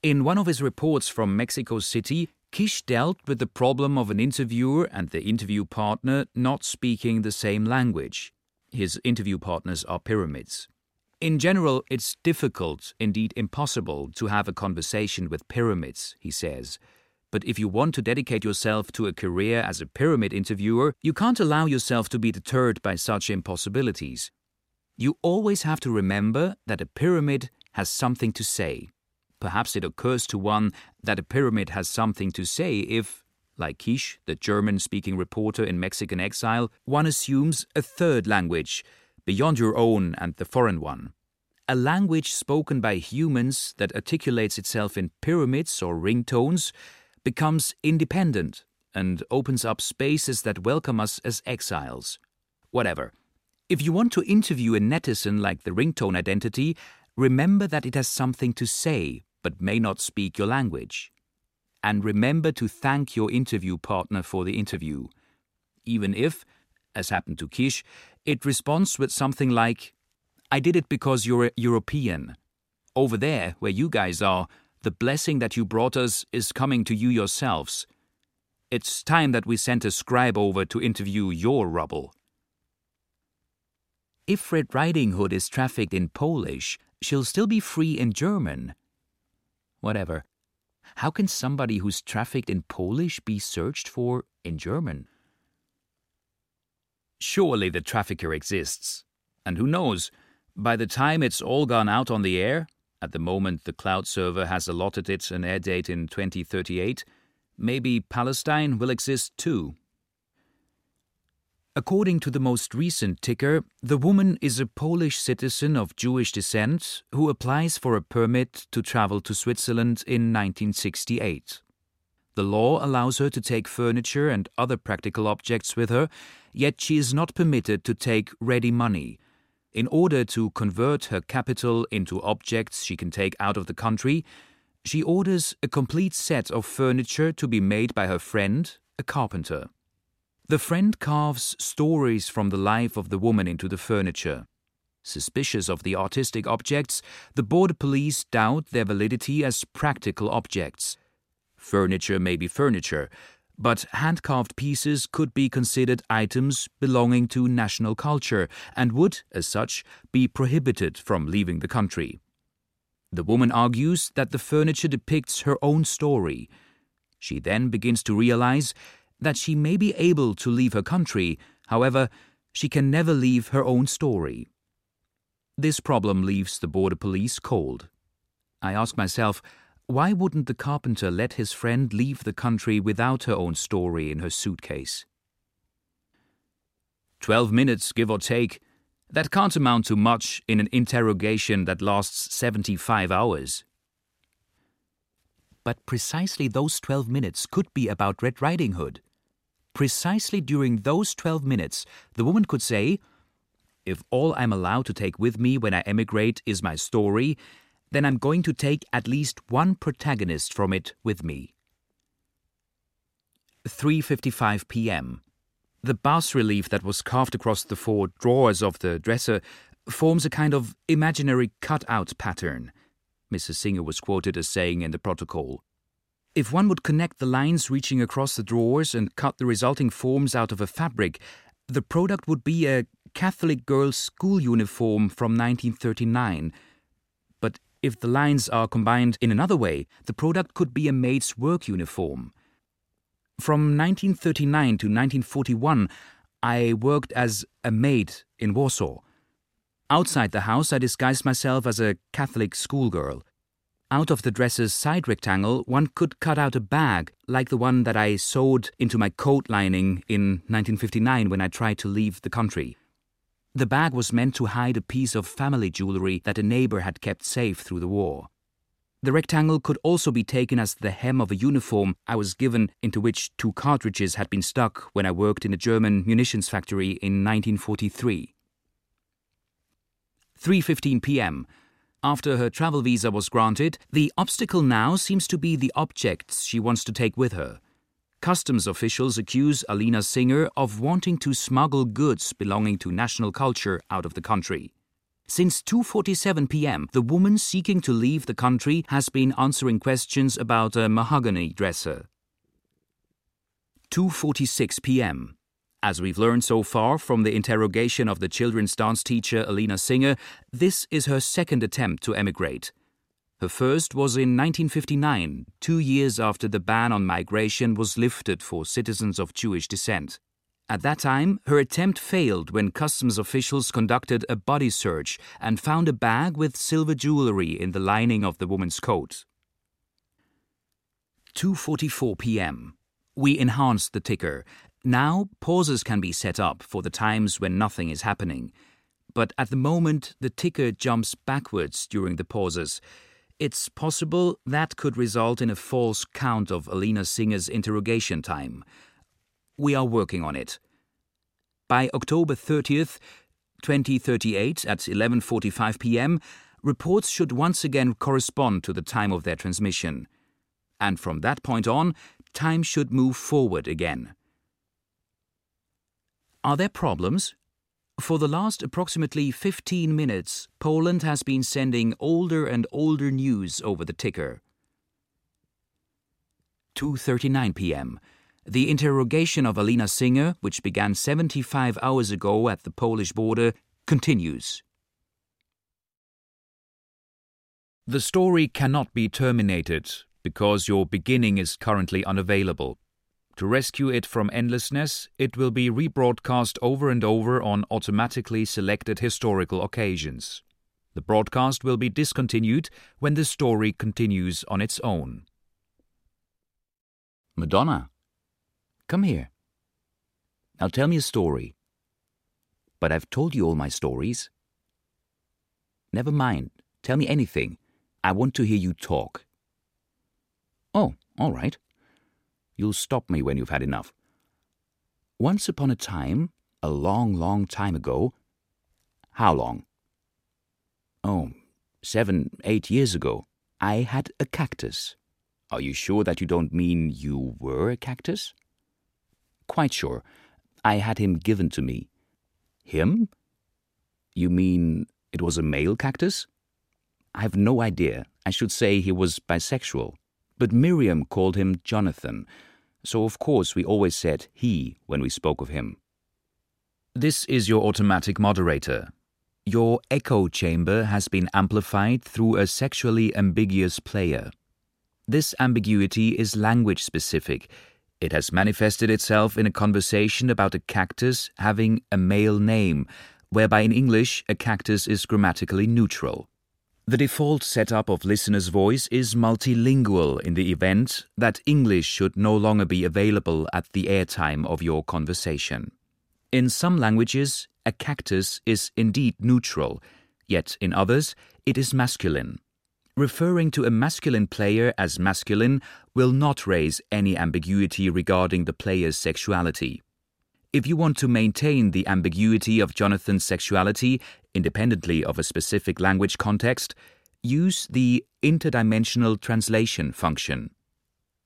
Speaker 3: In one of his reports from Mexico City, Kisch dealt with the problem of an interviewer and the interview partner not speaking the same language. His interview partners are pyramids. In general, it's difficult, indeed impossible, to have a conversation with pyramids, he says. But if you want to dedicate yourself to a career as a pyramid interviewer, you can't allow yourself to be deterred by such impossibilities. You always have to remember that a pyramid has something to say. Perhaps it occurs to one that a pyramid has something to say if, like Kisch, the German speaking reporter in Mexican exile, one assumes a third language, beyond your own and the foreign one. A language spoken by humans that articulates itself in pyramids or ringtones becomes independent and opens up spaces that welcome us as exiles. Whatever. If you want to interview a netizen like the ringtone identity, remember that it has something to say but may not speak your language. And remember to thank your interview partner for the interview. Even if, as happened to Kisch, it responds with something like, I did it because you're a European. Over there, where you guys are, the blessing that you brought us is coming to you yourselves. It's time that we sent a scribe over to interview your rubble. If Red Riding Hood is trafficked in Polish, she'll still be free in German. Whatever. How can somebody who's trafficked in Polish be searched for in German? Surely the trafficker exists. And who knows, by the time it's all gone out on the air, at the moment the cloud server has allotted it an air date in 2038, maybe Palestine will exist too. According to the most recent ticker, the woman is a Polish citizen of Jewish descent who applies for a permit to travel to Switzerland in 1968. The law allows her to take furniture and other practical objects with her, yet she is not permitted to take ready money. In order to convert her capital into objects she can take out of the country, she orders a complete set of furniture to be made by her friend, a carpenter. The friend carves stories from the life of the woman into the furniture. Suspicious of the artistic objects, the border police doubt their validity as practical objects. Furniture may be furniture, but hand carved pieces could be considered items belonging to national culture and would, as such, be prohibited from leaving the country. The woman argues that the furniture depicts her own story. She then begins to realize that she may be able to leave her country, however, she can never leave her own story. This problem leaves the border police cold. I ask myself, why wouldn't the carpenter let his friend leave the country without her own story in her suitcase? Twelve minutes, give or take. That can't amount to much in an interrogation that lasts 75 hours. But precisely those 12 minutes could be about Red Riding Hood. Precisely during those 12 minutes, the woman could say, If all I'm allowed to take with me when I emigrate is my story, then I'm going to take at least one protagonist from it with me. 3:55 p.m. The bas relief that was carved across the four drawers of the dresser forms a kind of imaginary cut-out pattern, Mrs. Singer was quoted as saying in the protocol. If one would connect the lines reaching across the drawers and cut the resulting forms out of a fabric, the product would be a Catholic girls' school uniform from 1939. But if the lines are combined in another way, the product could be a maid's work uniform. From 1939 to 1941, I worked as a maid in Warsaw. Outside the house, I disguised myself as a Catholic schoolgirl. Out of the dress's side rectangle, one could cut out a bag, like the one that I sewed into my coat lining in 1959 when I tried to leave the country. The bag was meant to hide a piece of family jewelry that a neighbor had kept safe through the war. The rectangle could also be taken as the hem of a uniform I was given into which two cartridges had been stuck when I worked in a German munitions factory in 1943. 3:15 p.m. After her travel visa was granted, the obstacle now seems to be the objects she wants to take with her. Customs officials accuse Alina Singer of wanting to smuggle goods belonging to national culture out of the country. Since 2:47 p.m., the woman seeking to leave the country has been answering questions about a mahogany dresser. 2:46 p.m. As we've learned so far from the interrogation of the children's dance teacher Alina Singer, this is her second attempt to emigrate. Her first was in 1959, two years after the ban on migration was lifted for citizens of Jewish descent. At that time, her attempt failed when customs officials conducted a body search and found a bag with silver jewelry in the lining of the woman's coat. 2:44 p.m. We enhanced the ticker now, pauses can be set up for the times when nothing is happening. But at the moment, the ticker jumps backwards during the pauses. It's possible that could result in a false count of Alina Singer's interrogation time. We are working on it. By October 30th, 2038 at 11:45 p.m., reports should once again correspond to the time of their transmission. And from that point on, time should move forward again. Are there problems? For the last approximately 15 minutes, Poland has been sending older and older news over the ticker. 2:39 p.m. The interrogation of Alina Singer, which began 75 hours ago at the Polish border, continues. The story cannot be terminated because your beginning is currently unavailable. To rescue it from endlessness, it will be rebroadcast over and over on automatically selected historical occasions. The broadcast will be discontinued when the story continues on its own. Madonna, come here. Now tell me a story. But I've told you all my stories. Never mind. Tell me anything. I want to hear you talk. Oh, all right. You'll stop me when you've had enough. Once upon a time, a long, long time ago. How long? Oh, seven, eight years ago, I had a cactus. Are you sure that you don't mean you were a cactus? Quite sure. I had him given to me. Him? You mean it was a male cactus? I have no idea. I should say he was bisexual. But Miriam called him Jonathan, so of course we always said he when we spoke of him. This is your automatic moderator. Your echo chamber has been amplified through a sexually ambiguous player. This ambiguity is language specific. It has manifested itself in a conversation about a cactus having a male name, whereby in English a cactus is grammatically neutral. The default setup of listener's voice is multilingual in the event that English should no longer be available at the airtime of your conversation. In some languages, a cactus is indeed neutral, yet in others, it is masculine. Referring to a masculine player as masculine will not raise any ambiguity regarding the player's sexuality. If you want to maintain the ambiguity of Jonathan's sexuality independently of a specific language context, use the interdimensional translation function.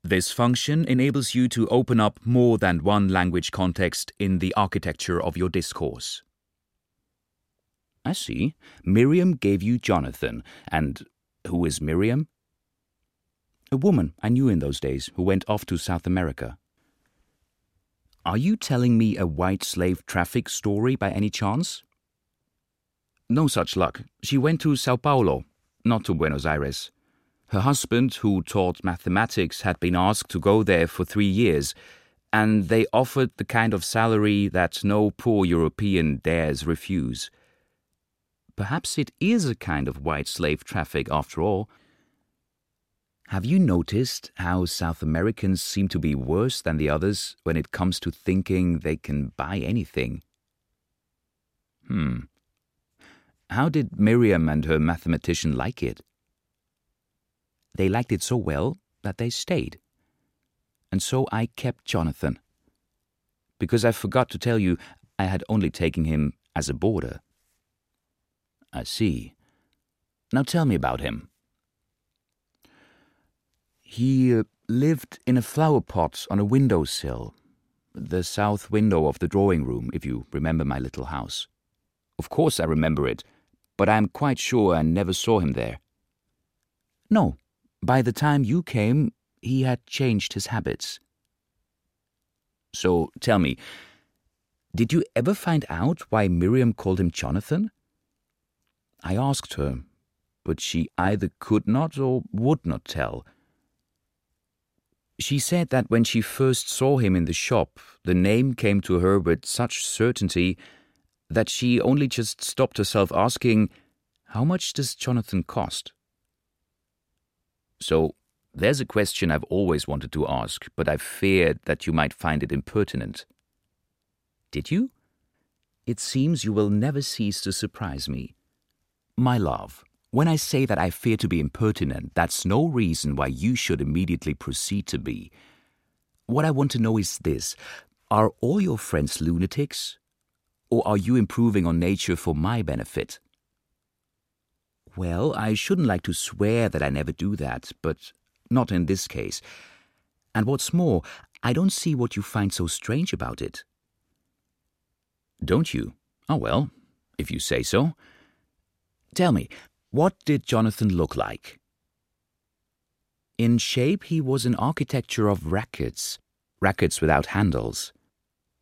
Speaker 3: This function enables you to open up more than one language context in the architecture of your discourse. I see. Miriam gave you Jonathan, and who is Miriam? A woman I knew in those days who went off to South America. Are you telling me a white slave traffic story by any chance? No such luck. She went to Sao Paulo, not to Buenos Aires. Her husband, who taught mathematics, had been asked to go there for three years, and they offered the kind of salary that no poor European dares refuse. Perhaps it is a kind of white slave traffic after all. Have you noticed how South Americans seem to be worse than the others when it comes to thinking they can buy anything? Hmm. How did Miriam and her mathematician like it? They liked it so well that they stayed. And so I kept Jonathan. Because I forgot to tell you, I had only taken him as a boarder. I see. Now tell me about him. He uh, lived in a flower pot on a window sill, the south window of the drawing room, if you remember my little house. Of course I remember it, but I am quite sure I never saw him there. No, by the time you came, he had changed his habits. So tell me, did you ever find out why Miriam called him Jonathan? I asked her, but she either could not or would not tell. She said that when she first saw him in the shop, the name came to her with such certainty that she only just stopped herself asking, How much does Jonathan cost? So, there's a question I've always wanted to ask, but I feared that you might find it impertinent. Did you? It seems you will never cease to surprise me. My love, when I say that I fear to be impertinent, that's no reason why you should immediately proceed to be. What I want to know is this Are all your friends lunatics? Or are you improving on nature for my benefit? Well, I shouldn't like to swear that I never do that, but not in this case. And what's more, I don't see what you find so strange about it. Don't you? Oh, well, if you say so. Tell me, what did Jonathan look like? In shape, he was an architecture of rackets, rackets without handles.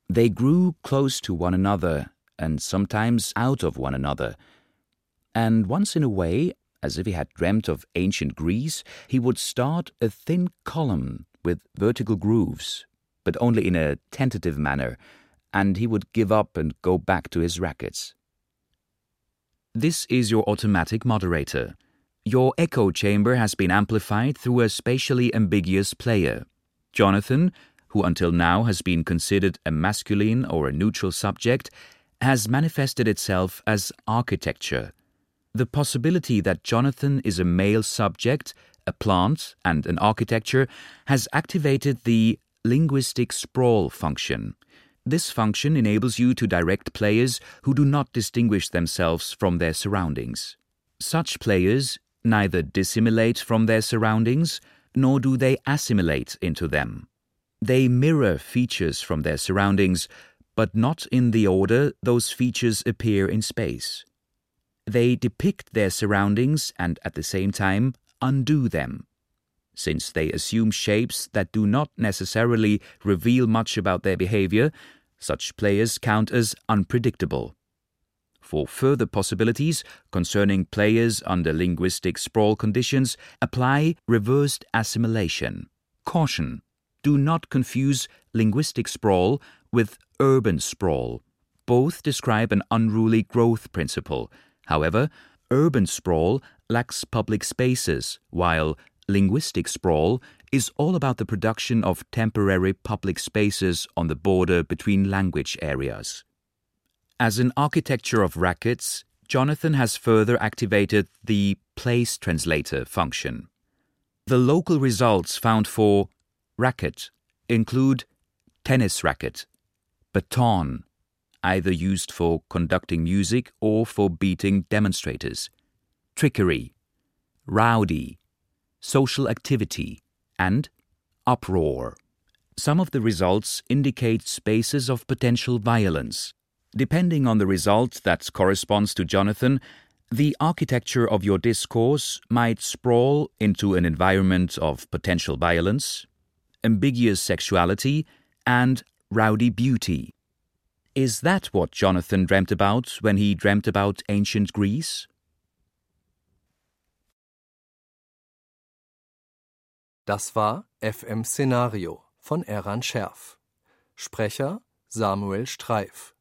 Speaker 3: They grew close to one another and sometimes out of one another. And once in a way, as if he had dreamt of ancient Greece, he would start a thin column with vertical grooves, but only in a tentative manner, and he would give up and go back to his rackets. This is your automatic moderator. Your echo chamber has been amplified through a spatially ambiguous player. Jonathan, who until now has been considered a masculine or a neutral subject, has manifested itself as architecture. The possibility that Jonathan is a male subject, a plant, and an architecture has activated the linguistic sprawl function. This function enables you to direct players who do not distinguish themselves from their surroundings. Such players neither dissimulate from their surroundings nor do they assimilate into them. They mirror features from their surroundings, but not in the order those features appear in space. They depict their surroundings and at the same time undo them since they assume shapes that do not necessarily reveal much about their behavior, such players count as unpredictable. For further possibilities concerning players under linguistic sprawl conditions, apply reversed assimilation. Caution! Do not confuse linguistic sprawl with urban sprawl. Both describe an unruly growth principle. However, urban sprawl lacks public spaces, while linguistic sprawl is all about the production of temporary public spaces on the border between language areas. As an architecture of rackets, Jonathan has further activated the place translator function. The local results found for racket include tennis racket, baton, either used for conducting music or for beating demonstrators, trickery, rowdy, social activity, and uproar. Some of the results indicate spaces of potential violence. Depending on the result that corresponds to Jonathan, the architecture of your discourse might sprawl into an environment of potential violence, ambiguous sexuality, and rowdy beauty. Is that what Jonathan dreamt about when he dreamt about ancient Greece?
Speaker 2: Das war FM Szenario von Eran Scherf. Sprecher Samuel Streif.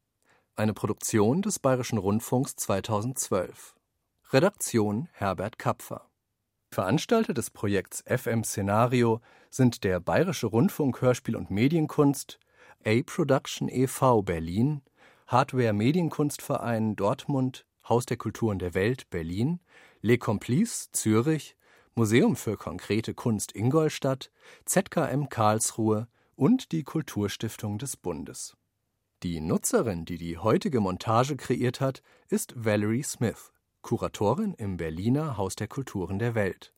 Speaker 2: Eine Produktion des Bayerischen Rundfunks 2012. Redaktion Herbert Kapfer. Veranstalter des Projekts FM Szenario sind der Bayerische Rundfunk Hörspiel und Medienkunst, A Production e.V. Berlin, Hardware Medienkunstverein Dortmund, Haus der Kulturen der Welt Berlin, Les Complices Zürich, Museum für konkrete Kunst Ingolstadt, ZKM Karlsruhe und die Kulturstiftung des Bundes. Die Nutzerin, die die heutige Montage kreiert hat, ist Valerie Smith, Kuratorin im Berliner Haus der Kulturen der Welt.